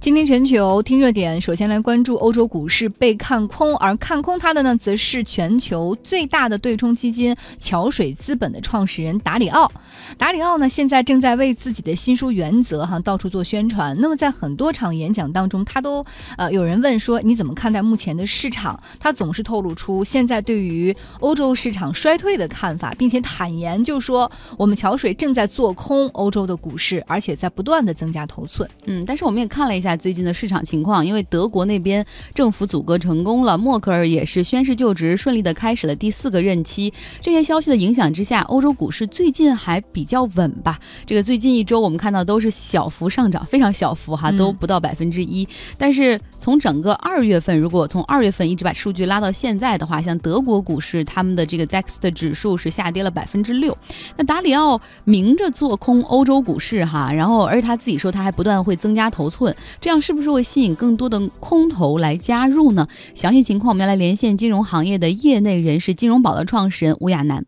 今天全球听热点，首先来关注欧洲股市被看空，而看空它的呢，则是全球最大的对冲基金桥水资本的创始人达里奥。达里奥呢，现在正在为自己的新书原则哈到处做宣传。那么在很多场演讲当中，他都呃有人问说你怎么看待目前的市场？他总是透露出现在对于欧洲市场衰退的看法，并且坦言就说我们桥水正在做空欧洲的股市，而且在不断的增加头寸。嗯，但是我们也看了一下。最近的市场情况，因为德国那边政府阻隔成功了，默克尔也是宣誓就职，顺利的开始了第四个任期。这些消息的影响之下，欧洲股市最近还比较稳吧？这个最近一周我们看到都是小幅上涨，非常小幅哈，都不到百分之一。但是从整个二月份，如果从二月份一直把数据拉到现在的话，像德国股市，他们的这个 DAX 的指数是下跌了百分之六。那达里奥明着做空欧洲股市哈，然后而且他自己说他还不断会增加头寸。这样是不是会吸引更多的空头来加入呢？详细情况我们要来连线金融行业的业内人士，金融宝的创始人吴亚楠。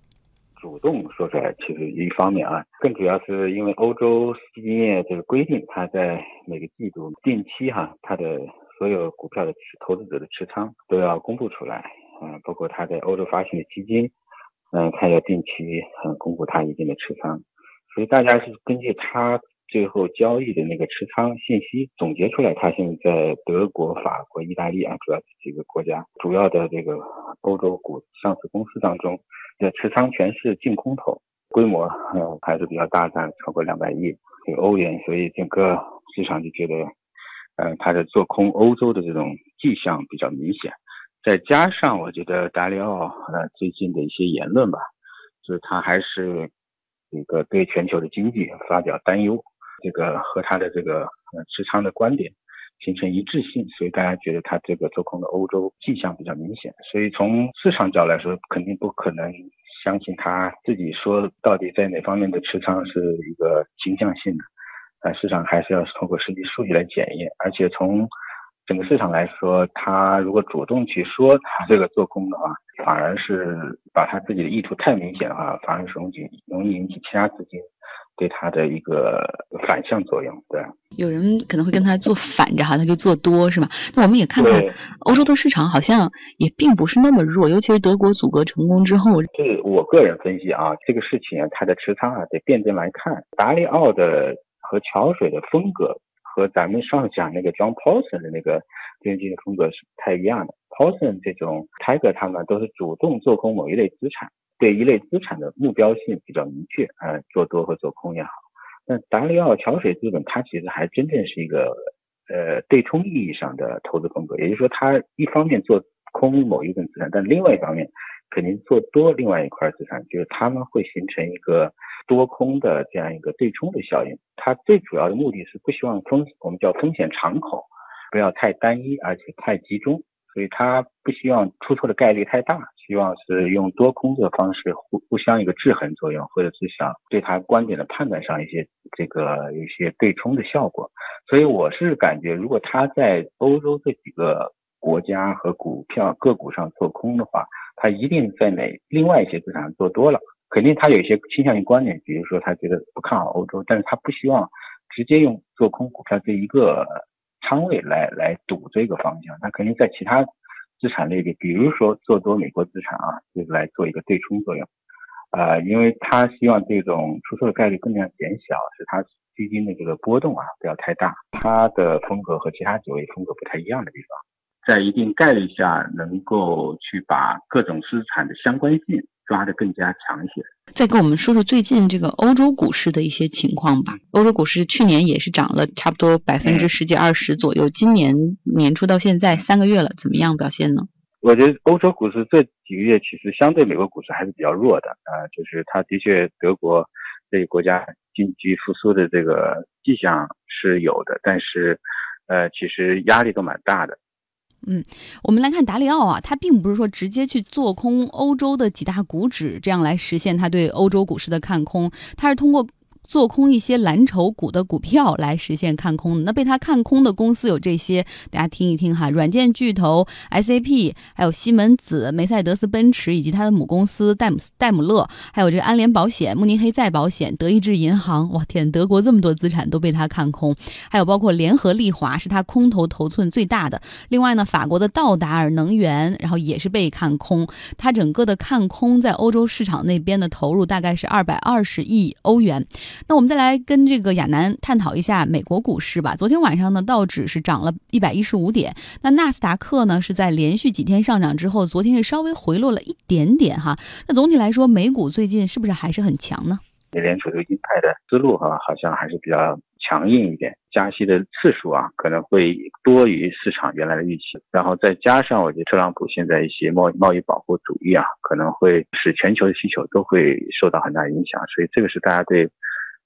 主动说出来，其实一方面啊，更主要是因为欧洲基金业这个规定，它在每个季度定期哈，它的所有股票的持投资者的持仓都要公布出来，嗯，包括它在欧洲发行的基金，嗯，它要定期嗯公布它一定的持仓，所以大家是根据它。最后交易的那个持仓信息总结出来，它现在在德国、法国、意大利啊，主要几个国家主要的这个欧洲股上市公司当中，的持仓全是净空头，规模呃还是比较大，占超过两百亿这个欧元，所以整个市场就觉得，呃，它的做空欧洲的这种迹象比较明显。再加上我觉得达里奥呃最近的一些言论吧，就是他还是一个对全球的经济发表担忧。这个和他的这个呃持仓的观点形成一致性，所以大家觉得他这个做空的欧洲迹象比较明显。所以从市场角来说，肯定不可能相信他自己说到底在哪方面的持仓是一个倾向性的，但市场还是要通过实际数据来检验。而且从整个市场来说，他如果主动去说他这个做空的话，反而是把他自己的意图太明显的话，反而容易容易引起其他资金。对他的一个反向作用，对，有人可能会跟他做反着哈，他就做多是吧？那我们也看看欧洲的市场好像也并不是那么弱，尤其是德国阻隔成功之后。是我个人分析啊，这个事情啊，它的持仓啊，得辩证来看。达利奥的和桥水的风格和咱们上讲那个 John Paulson 的那个基金的风格是不太一样的。博森这种 Tiger 他们都是主动做空某一类资产。对一类资产的目标性比较明确，呃，做多和做空也好。那达里奥桥水资本，它其实还真正是一个呃对冲意义上的投资风格，也就是说，它一方面做空某一份资产，但另外一方面肯定做多另外一块资产，就是他们会形成一个多空的这样一个对冲的效应。它最主要的目的是不希望风我们叫风险敞口不要太单一，而且太集中。所以他不希望出错的概率太大，希望是用多空的方式互互相一个制衡作用，或者是想对他观点的判断上一些这个一些对冲的效果。所以我是感觉，如果他在欧洲这几个国家和股票个股上做空的话，他一定在哪另外一些资产上做多了，肯定他有一些倾向性观点，比如说他觉得不看好欧洲，但是他不希望直接用做空股票这一个。仓位来来赌这个方向，那肯定在其他资产类别，比如说做多美国资产啊，就是来做一个对冲作用，啊，因为他希望这种出错的概率更加减小，使他基金的这个波动啊不要太大。他的风格和其他几位风格不太一样的地方，在一定概率下能够去把各种资产的相关性。抓得更加强一些。再跟我们说说最近这个欧洲股市的一些情况吧。欧洲股市去年也是涨了差不多百分之十几二十左右，今年年初到现在三个月了，怎么样表现呢？我觉得欧洲股市这几个月其实相对美国股市还是比较弱的啊，就是它的确德国这个国家经济复苏的这个迹象是有的，但是呃其实压力都蛮大的。嗯，我们来看达里奥啊，他并不是说直接去做空欧洲的几大股指，这样来实现他对欧洲股市的看空，他是通过做空一些蓝筹股的股票来实现看空。那被他看空的公司有这些，大家听一听哈：软件巨头 SAP，还有西门子、梅赛德斯奔驰以及它的母公司戴姆戴姆勒，还有这个安联保险、慕尼黑再保险、德意志银行。哇天，德国这么多资产都被他看空，还有包括联合利华是他空头头寸最大的。另外呢，法国的道达尔能源，然后也是被看空。它整个的看空在欧洲市场那边的投入大概是二百二十亿欧元。那我们再来跟这个亚楠探讨一下美国股市吧。昨天晚上呢，道指是涨了一百一十五点，那纳斯达克呢是在连续几天上涨之后，昨天是稍微回落了一点点哈。那总体来说，美股最近是不是还是很强呢？美联储这个鹰派的思路哈，好像还是比较强硬一点，加息的次数啊可能会多于市场原来的预期，然后再加上我觉得特朗普现在一些贸贸易保护主义啊，可能会使全球的需求都会受到很大影响，所以这个是大家对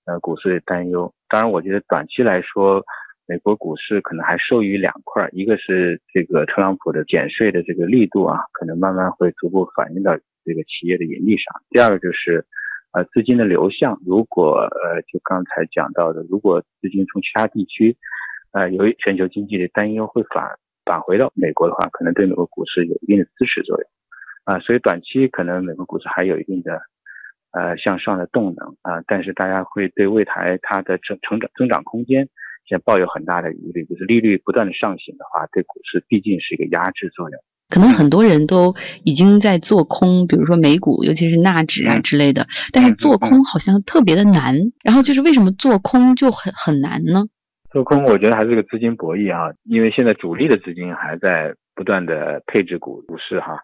呃股市的担忧。当然，我觉得短期来说，美国股市可能还受益于两块，一个是这个特朗普的减税的这个力度啊，可能慢慢会逐步反映到这个企业的盈利上。第二个就是。呃，资金的流向，如果呃，就刚才讲到的，如果资金从其他地区，呃，由于全球经济的担忧会返返回到美国的话，可能对美国股市有一定的支持作用，啊，所以短期可能美国股市还有一定的呃向上的动能啊，但是大家会对未来它的成成长增长空间现在抱有很大的疑虑，就是利率不断的上行的话，对股市毕竟是一个压制作用。可能很多人都已经在做空，比如说美股，尤其是纳指啊之类的。但是做空好像特别的难。然后就是为什么做空就很很难呢？做空我觉得还是个资金博弈啊，因为现在主力的资金还在不断的配置股股市哈。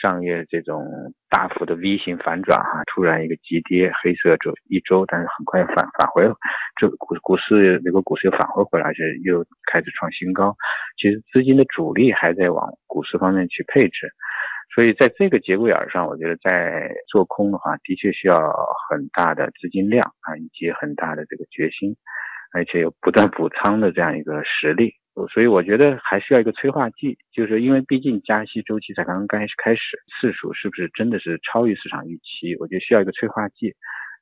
上月这种大幅的 V 型反转哈，突然一个急跌，黑色周一周，但是很快又返返回了，这股股市美国股市又返回回来，而且又开始创新高。其实资金的主力还在往股市方面去配置，所以在这个节骨眼上，我觉得在做空的话，的确需要很大的资金量啊，以及很大的这个决心，而且有不断补仓的这样一个实力。所以我觉得还需要一个催化剂，就是因为毕竟加息周期才刚刚开始开始，次数是不是真的是超于市场预期？我觉得需要一个催化剂，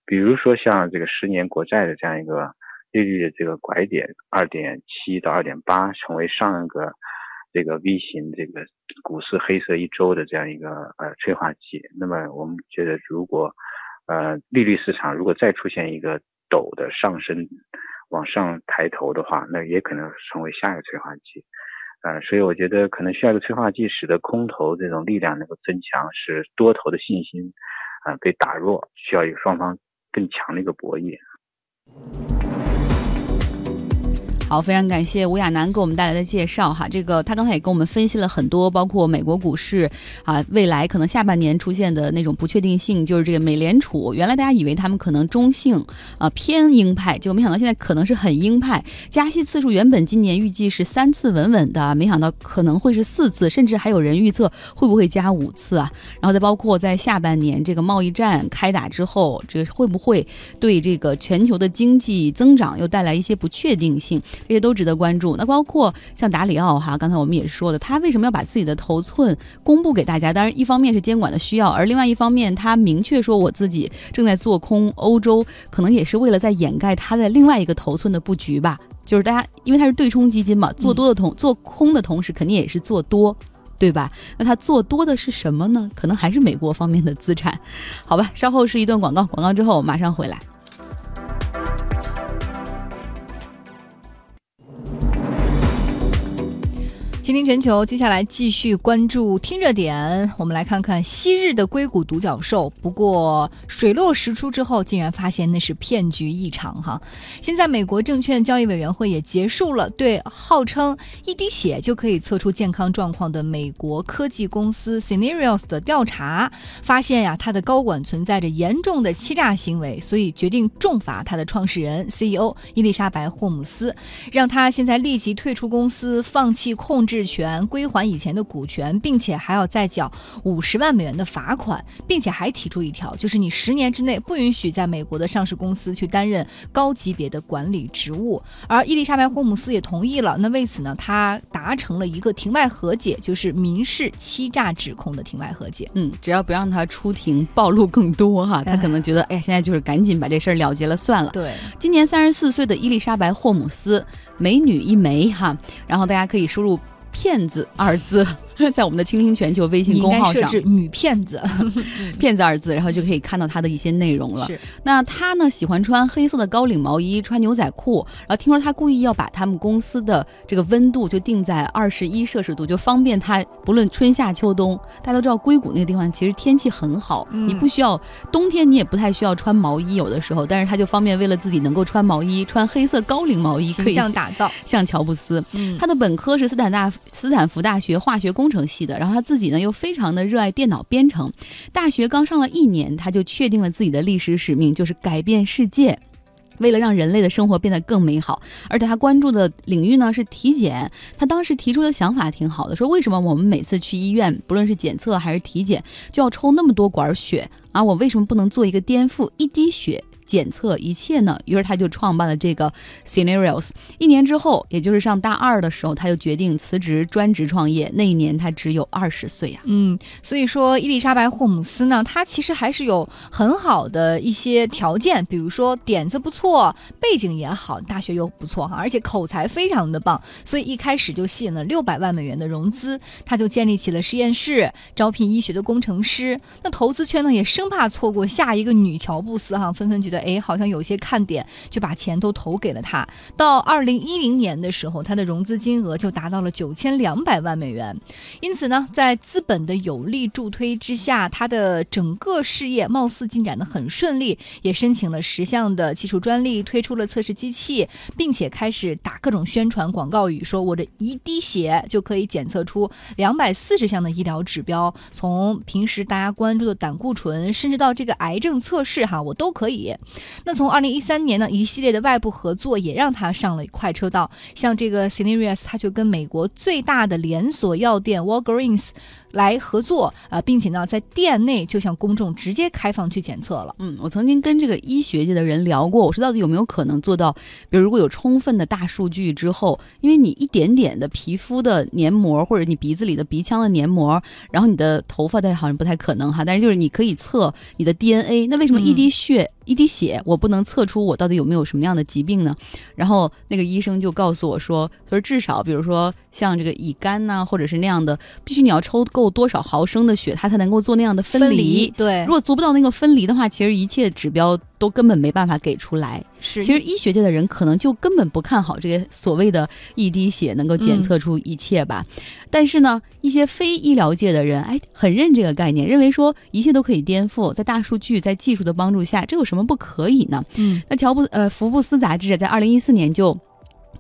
比如说像这个十年国债的这样一个利率的这个拐点，二点七到二点八，成为上一个这个 V 型这个股市黑色一周的这样一个呃催化剂。那么我们觉得，如果呃利率市场如果再出现一个陡的上升，往上抬头的话，那也可能成为下一个催化剂，呃，所以我觉得可能需要一个催化剂，使得空头这种力量能够增强，使多头的信心啊被打弱，需要一个双方更强的一个博弈。好，非常感谢吴亚楠给我们带来的介绍哈。这个他刚才也跟我们分析了很多，包括美国股市啊，未来可能下半年出现的那种不确定性，就是这个美联储。原来大家以为他们可能中性啊偏鹰派，结果没想到现在可能是很鹰派。加息次数原本今年预计是三次稳稳的，没想到可能会是四次，甚至还有人预测会不会加五次啊。然后再包括在下半年这个贸易战开打之后，这个会不会对这个全球的经济增长又带来一些不确定性？这些都值得关注。那包括像达里奥哈，刚才我们也说了，他为什么要把自己的头寸公布给大家？当然，一方面是监管的需要，而另外一方面，他明确说我自己正在做空欧洲，可能也是为了在掩盖他在另外一个头寸的布局吧。就是大家，因为他是对冲基金嘛，做多的同做空的同时，肯定也是做多，对吧？那他做多的是什么呢？可能还是美国方面的资产。好吧，稍后是一段广告，广告之后马上回来。倾听全球，接下来继续关注听热点。我们来看看昔日的硅谷独角兽，不过水落石出之后，竟然发现那是骗局一场哈。现在美国证券交易委员会也结束了对号称一滴血就可以测出健康状况的美国科技公司 Scenarios 的调查，发现呀，它的高管存在着严重的欺诈行为，所以决定重罚它的创始人 CEO 伊丽莎白霍姆斯，让他现在立即退出公司，放弃控制。事权，归还以前的股权，并且还要再缴五十万美元的罚款，并且还提出一条，就是你十年之内不允许在美国的上市公司去担任高级别的管理职务。而伊丽莎白·霍姆斯也同意了。那为此呢，他达成了一个庭外和解，就是民事欺诈指控的庭外和解。嗯，只要不让他出庭暴露更多哈，他可能觉得，哎呀，现在就是赶紧把这事儿了结了算了。对，今年三十四岁的伊丽莎白·霍姆斯，美女一枚哈。然后大家可以输入“骗子”二字。在我们的“倾听全球”微信公号上，女骗子，骗子二字，然后就可以看到她的一些内容了。是，那她呢喜欢穿黑色的高领毛衣，穿牛仔裤。然后听说她故意要把他们公司的这个温度就定在二十一摄氏度，就方便她不论春夏秋冬。大家都知道硅谷那个地方其实天气很好，你不需要冬天你也不太需要穿毛衣，有的时候，但是她就方便为了自己能够穿毛衣，穿黑色高领毛衣，可以像打造像乔布斯。嗯，她的本科是斯坦大斯坦福大学化学工。工程系的，然后他自己呢又非常的热爱电脑编程。大学刚上了一年，他就确定了自己的历史使命，就是改变世界，为了让人类的生活变得更美好。而且他关注的领域呢是体检。他当时提出的想法挺好的，说为什么我们每次去医院，不论是检测还是体检，就要抽那么多管血啊？我为什么不能做一个颠覆，一滴血？检测一切呢，于是他就创办了这个 Scenarios。一年之后，也就是上大二的时候，他就决定辞职专职创业。那一年他只有二十岁呀。嗯，所以说伊丽莎白·霍姆斯呢，她其实还是有很好的一些条件，比如说点子不错，背景也好，大学又不错哈，而且口才非常的棒，所以一开始就吸引了六百万美元的融资。他就建立起了实验室，招聘医学的工程师。那投资圈呢，也生怕错过下一个女乔布斯哈，纷纷觉得。哎，好像有些看点，就把钱都投给了他。到二零一零年的时候，他的融资金额就达到了九千两百万美元。因此呢，在资本的有力助推之下，他的整个事业貌似进展的很顺利，也申请了十项的技术专利，推出了测试机器，并且开始打各种宣传广告语，说我的一滴血就可以检测出两百四十项的医疗指标，从平时大家关注的胆固醇，甚至到这个癌症测试，哈，我都可以。那从二零一三年呢，一系列的外部合作也让他上了快车道。像这个 Scenarios，他就跟美国最大的连锁药店 Walgreens。来合作啊，并且呢，在店内就向公众直接开放去检测了。嗯，我曾经跟这个医学界的人聊过，我说到底有没有可能做到？比如如果有充分的大数据之后，因为你一点点的皮肤的黏膜，或者你鼻子里的鼻腔的黏膜，然后你的头发，但是好像不太可能哈。但是就是你可以测你的 DNA，那为什么一滴血、一滴血我不能测出我到底有没有什么样的疾病呢？然后那个医生就告诉我说，他说至少比如说像这个乙肝呐，或者是那样的，必须你要抽够。多少毫升的血，它才能够做那样的分离？对，如果做不到那个分离的话，其实一切指标都根本没办法给出来。是，其实医学界的人可能就根本不看好这个所谓的一滴血能够检测出一切吧。但是呢，一些非医疗界的人，哎，很认这个概念，认为说一切都可以颠覆，在大数据、在技术的帮助下，这有什么不可以呢？嗯，那乔布呃，福布斯杂志在二零一四年就。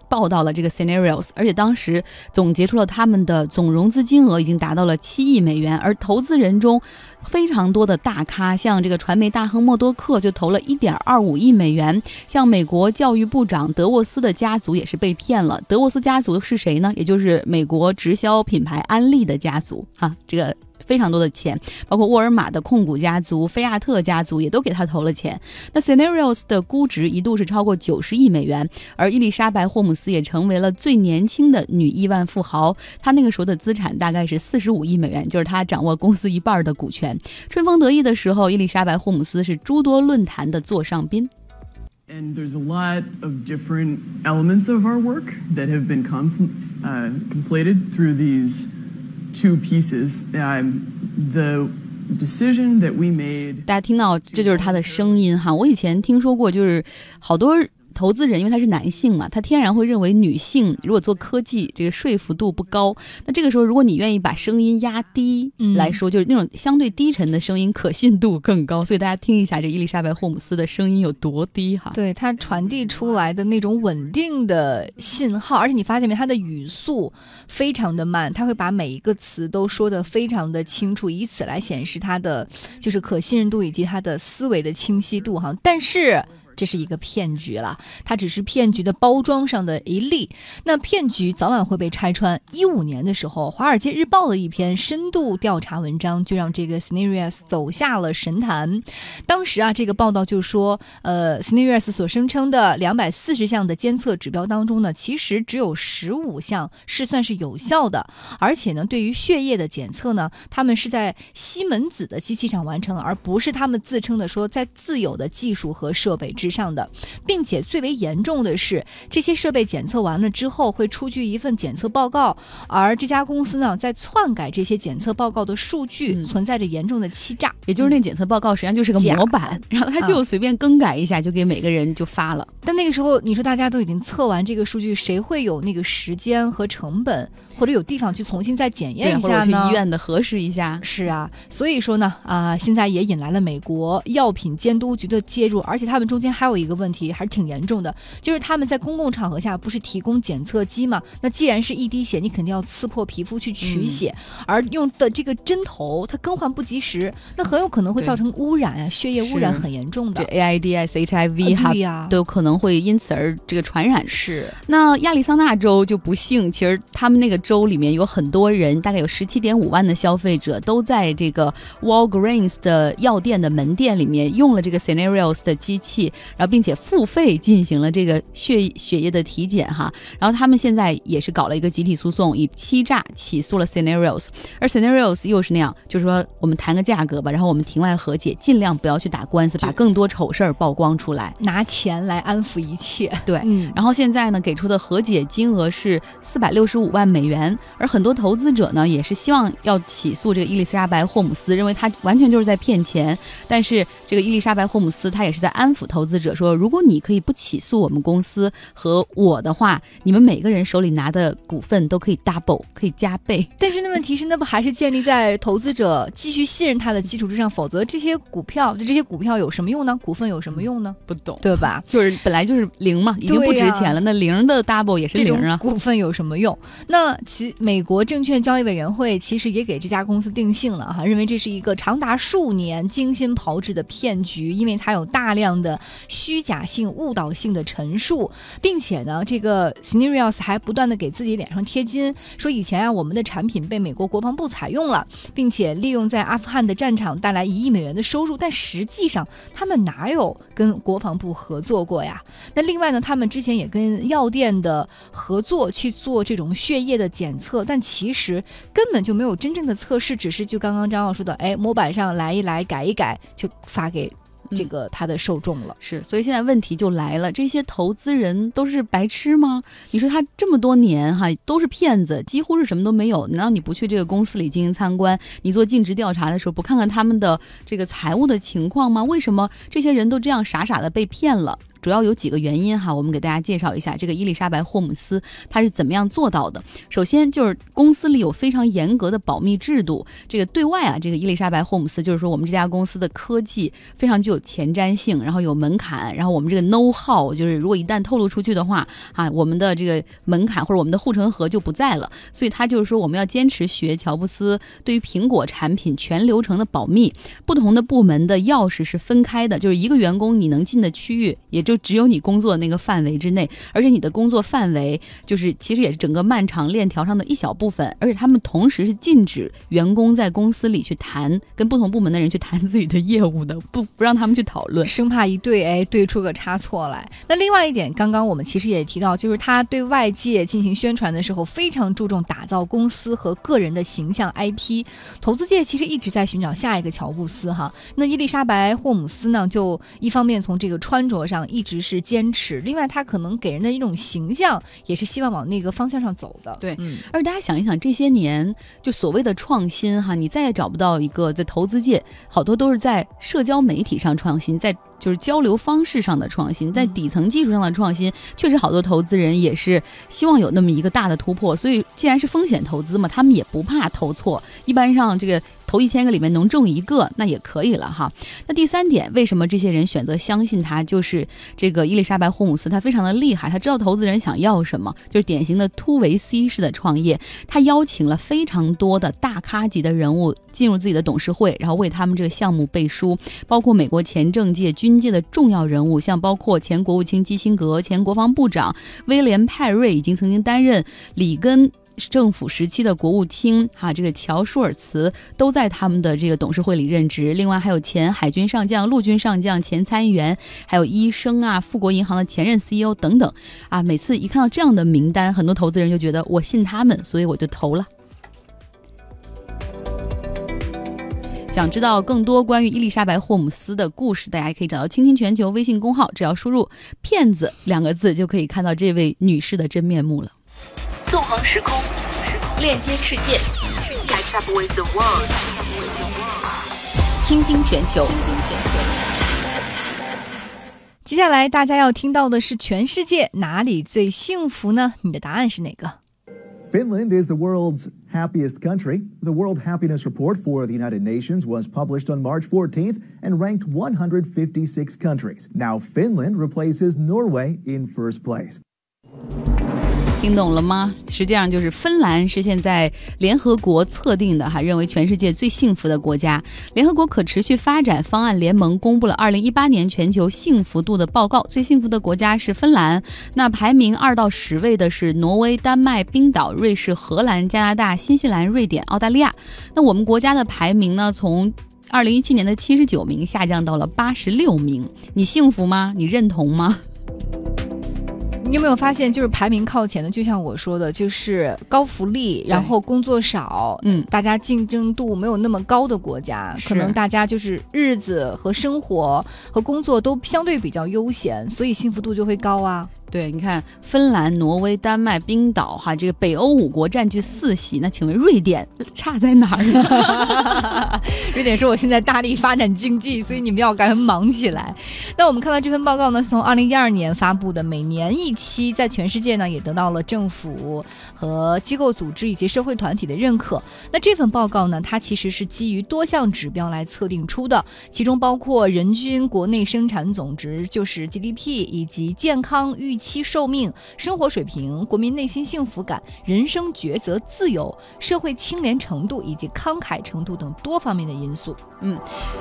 报道了这个 scenarios，而且当时总结出了他们的总融资金额已经达到了七亿美元，而投资人中非常多的大咖，像这个传媒大亨默多克就投了一点二五亿美元，像美国教育部长德沃斯的家族也是被骗了。德沃斯家族是谁呢？也就是美国直销品牌安利的家族哈，这个。非常多的钱，包括沃尔玛的控股家族、菲亚特家族也都给他投了钱。那 Scenarios 的估值一度是超过九十亿美元，而伊丽莎白·霍姆斯也成为了最年轻的女亿万富豪。她那个时候的资产大概是四十五亿美元，就是她掌握公司一半的股权。春风得意的时候，伊丽莎白·霍姆斯是诸多论坛的座上宾。And there's a lot of different elements of our work that have been conflated through these. two pieces. Um, the decision that we made. 大家听到这就是他的声音哈。我以前听说过，就是好多。 投资人因为他是男性嘛，他天然会认为女性如果做科技这个说服度不高。那这个时候，如果你愿意把声音压低来说，就是那种相对低沉的声音，可信度更高。所以大家听一下这伊丽莎白·霍姆斯的声音有多低哈？对，它传递出来的那种稳定的信号，而且你发现没，它的语速非常的慢，他会把每一个词都说得非常的清楚，以此来显示他的就是可信任度以及他的思维的清晰度哈。但是。这是一个骗局了，它只是骗局的包装上的一例。那骗局早晚会被拆穿。一五年的时候，《华尔街日报》的一篇深度调查文章就让这个 Snarius 走下了神坛。当时啊，这个报道就说，呃，Snarius 所声称的两百四十项的监测指标当中呢，其实只有十五项是算是有效的，而且呢，对于血液的检测呢，他们是在西门子的机器上完成，而不是他们自称的说在自有的技术和设备之上的，并且最为严重的是，这些设备检测完了之后会出具一份检测报告，而这家公司呢，在篡改这些检测报告的数据，嗯存在着严重的欺诈。也就是那检测报告实际上就是个模板，然后他就随便更改一下，就给每个人就发了。但那个时候，你说大家都已经测完这个数据，谁会有那个时间和成本，或者有地方去重新再检，验一或者去下？医院的核实一下。是啊，所以说呢，啊、现在也引来了美国药品监督局的介入，而且他们中间还有一个问题，还是挺严重的，就是他们在公共场合下不是提供检测机嘛？那既然是一滴血，你肯定要刺破皮肤去取血，而用的这个针头它更换不及时，那很有可能会造成污染啊，血液污染很严重的这。AIDS、HIV 哈啊、都有可能会因此而这个传染。是那亚利桑那州就不幸，其实他们那个州里面有很多人，大概有十七点五万的消费者都在这个 Walgreens 的药店的门店里面用了这个 Scenarios 的机器，然后并且付费进行了这个血血液的体检哈。然后他们现在也是搞了一个集体诉讼，以欺诈起诉了 Scenarios，而 Scenarios 又是那样，就是说我们谈个价格吧，然后我们庭外和解，尽量不要去打官司，把更多丑事儿曝光出来。拿钱来安抚一切。对，嗯，然后现在呢，给出的和解金额是四百六十五万美元，而很多投资者呢也是希望要起诉这个伊丽莎白·霍姆斯，认为他完全就是在骗钱。但是这个伊丽莎白·霍姆斯她也是在安抚投资者说，如果你可以不起诉我们公司和我的话，你们每个人手里拿的股份都可以 double，可以加倍。但是那问题是，那不还是建立在投资者继续信任他的基础之上？否则这些股票，就这些股票有什么用呢？股份有什么用呢？不懂，对吧？就是本来就是零嘛，已经不值钱了，那零的 double 也是零啊。股份有什么用？那其美国证券交易委员会其实也给这家公司定性了哈，认为这是一个长达数年精心炮制的骗局，因为它有大量的虚假性、误导性的陈述，并且呢，这个 Scenarios 还不断的给自己脸上贴金，说以前啊我们的产品被美国国防部采用了，并且利用在阿富汗的战场带来一亿美元的收入，但实际上他们哪有跟国防部合作过呀？那另外呢，他们之前也跟药店的合作去做这种血液的检测，但其实根本就没有真正的测试，只是就刚刚张浩说的，哎，模板上来一来改一改，就发给这个他的受众了。是，所以现在问题就来了，这些投资人都是白痴吗？你说他这么多年哈都是骗子，几乎是什么都没有，难道你不去这个公司里进行参观？你做尽职调查的时候不看看他们的这个财务的情况吗？为什么这些人都这样傻傻的被骗了？主要有几个原因哈，我们给大家介绍一下这个伊丽莎白·霍姆斯她是怎么样做到的。首先就是公司里有非常严格的保密制度，这个对外啊，这个伊丽莎白·霍姆斯就是说我们这家公司的科技非常具有前瞻性，然后有门槛，然后我们这个 know how 就是如果一旦透露出去的话啊，我们的这个门槛或者我们的护城河就不在了。所以他就是说我们要坚持学乔布斯对于苹果产品全流程的保密，不同的部门的钥匙是分开的，就是一个员工你能进的区域也就只有你工作那个范围之内，而且你的工作范围就是其实也是整个漫长链条上的一小部分，而且他们同时是禁止员工在公司里去谈跟不同部门的人去谈自己的业务的，不不让他们去讨论。生怕一对哎对出个差错来。那另外一点，刚刚我们其实也提到，就是他对外界进行宣传的时候，非常注重打造公司和个人的形象 IP。投资界其实一直在寻找下一个乔布斯哈。那伊丽莎白·霍姆斯呢，就一方面从这个穿着上一直是坚持，另外他可能给人的一种形象也是希望往那个方向上走的。对嗯，而大家想一想，这些年就所谓的创新哈，你再也找不到一个在投资界，好多都是在社交媒体上创新，在就是交流方式上的创新，在底层技术上的创新，确实好多投资人也是希望有那么一个大的突破。所以既然是风险投资嘛，他们也不怕投错，一般上这个。投一千个里面能中一个，那也可以了哈。那第三点，为什么这些人选择相信他？就是这个伊丽莎白·霍姆斯，她非常的厉害，她知道投资人想要什么，就是典型的突围 C 式的创业。她邀请了非常多的大咖级的人物进入自己的董事会，然后为他们这个项目背书，包括美国前政界军。界的重要人物，像包括前国务卿基辛格、前国防部长威廉·派瑞，已经曾经担任里根。政府时期的国务卿哈，这个乔舒尔茨都在他们的这个董事会里任职。另外还有前海军上将、陆军上将、前参议员，还有医生啊，富国银行的前任 CEO 等等啊。每次一看到这样的名单，很多投资人就觉得我信他们，所以我就投了。想知道更多关于伊丽莎白·霍姆斯的故事，大家可以找到“倾听全球”微信公号，只要输入“骗子”两个字，就可以看到这位女士的真面目了。纵横时空，链接世界，Happening the world，，倾听全球。接下来大家要听到的是全世界哪里最幸福呢？你的答案是哪个？Finland is the world's happiest country. The World Happiness Report for the United Nations was published on March 14th and ranked 156 countries. Now, Finland replaces Norway in first place. 听懂了吗？实际上就是芬兰是现在联合国测定的哈，认为全世界最幸福的国家。联合国可持续发展方案联盟公布了二零一八年全球幸福度的报告，最幸福的国家是芬兰。那排名二到十位的是挪威、丹麦、冰岛、瑞士、荷兰、加拿大、新西兰、瑞典、澳大利亚。那我们国家的排名呢？从二零一七年的七十九名下降到了八十六名。你幸福吗？你认同吗？你有没有发现，就是排名靠前的，就像我说的，就是高福利，然后工作少，嗯，大家竞争度没有那么高的国家，可能大家就是日子和生活和工作都相对比较悠闲，所以幸福度就会高啊。对，你看，芬兰、挪威、丹麦、冰岛，哈，这个北欧五国占据四席。那请问瑞典差在哪儿呢？瑞典说我现在大力发展经济，所以你们要赶紧忙起来。那我们看到这份报告呢，从二零一二年发布的，每年一期，在全世界呢也得到了政府和机构组织以及社会团体的认可。那这份报告呢，它其实是基于多项指标来测定出的，其中包括人均国内生产总值，就是 GDP，以及健康预。期寿命、生活水平、国民内心幸福感、人生抉择自由、社会清廉程度以及慷慨程度等多方面的因素。嗯，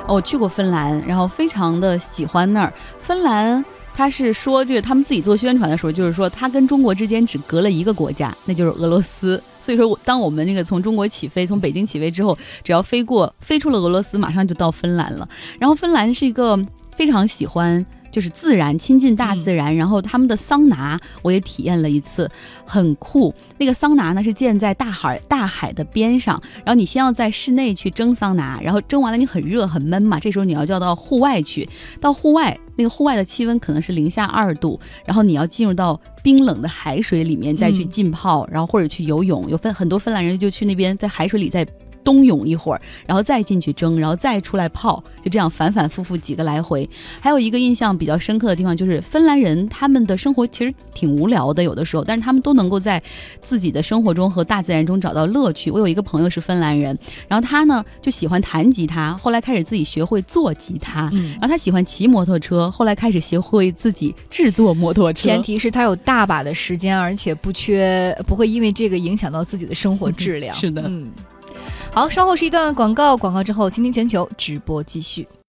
我去过芬兰，然后非常的喜欢那儿。芬兰，他是说，这个他们自己做宣传的时候，就是说，他跟中国之间只隔了一个国家，那就是俄罗斯。所以说，当我们那个从中国起飞，从北京起飞之后，只要飞过，飞出了俄罗斯，马上就到芬兰了。然后，芬兰是一个非常喜欢。就是自然亲近大自然，然后他们的桑拿我也体验了一次，很酷。那个桑拿呢是建在大海大海的边上，然后你先要在室内去蒸桑拿，然后蒸完了你很热很闷嘛，这时候你要叫到户外去，到户外那个户外的气温可能是零下二度，然后你要进入到冰冷的海水里面再去浸泡，然后或者去游泳。有分很多芬兰人就去那边在海水里在。冬泳一会儿，然后再进去蒸，然后再出来泡，就这样反反复复几个来回。还有一个印象比较深刻的地方就是芬兰人他们的生活其实挺无聊的，有的时候，但是他们都能够在自己的生活中和大自然中找到乐趣。我有一个朋友是芬兰人，然后他呢就喜欢弹吉他，后来开始自己学会做吉他，嗯然后他喜欢骑摩托车，后来开始学会自己制作摩托车。前提是他有大把的时间，而且不缺，不会因为这个影响到自己的生活质量。是的，嗯。好，稍后是一段广告，广告之后，倾听全球直播继续。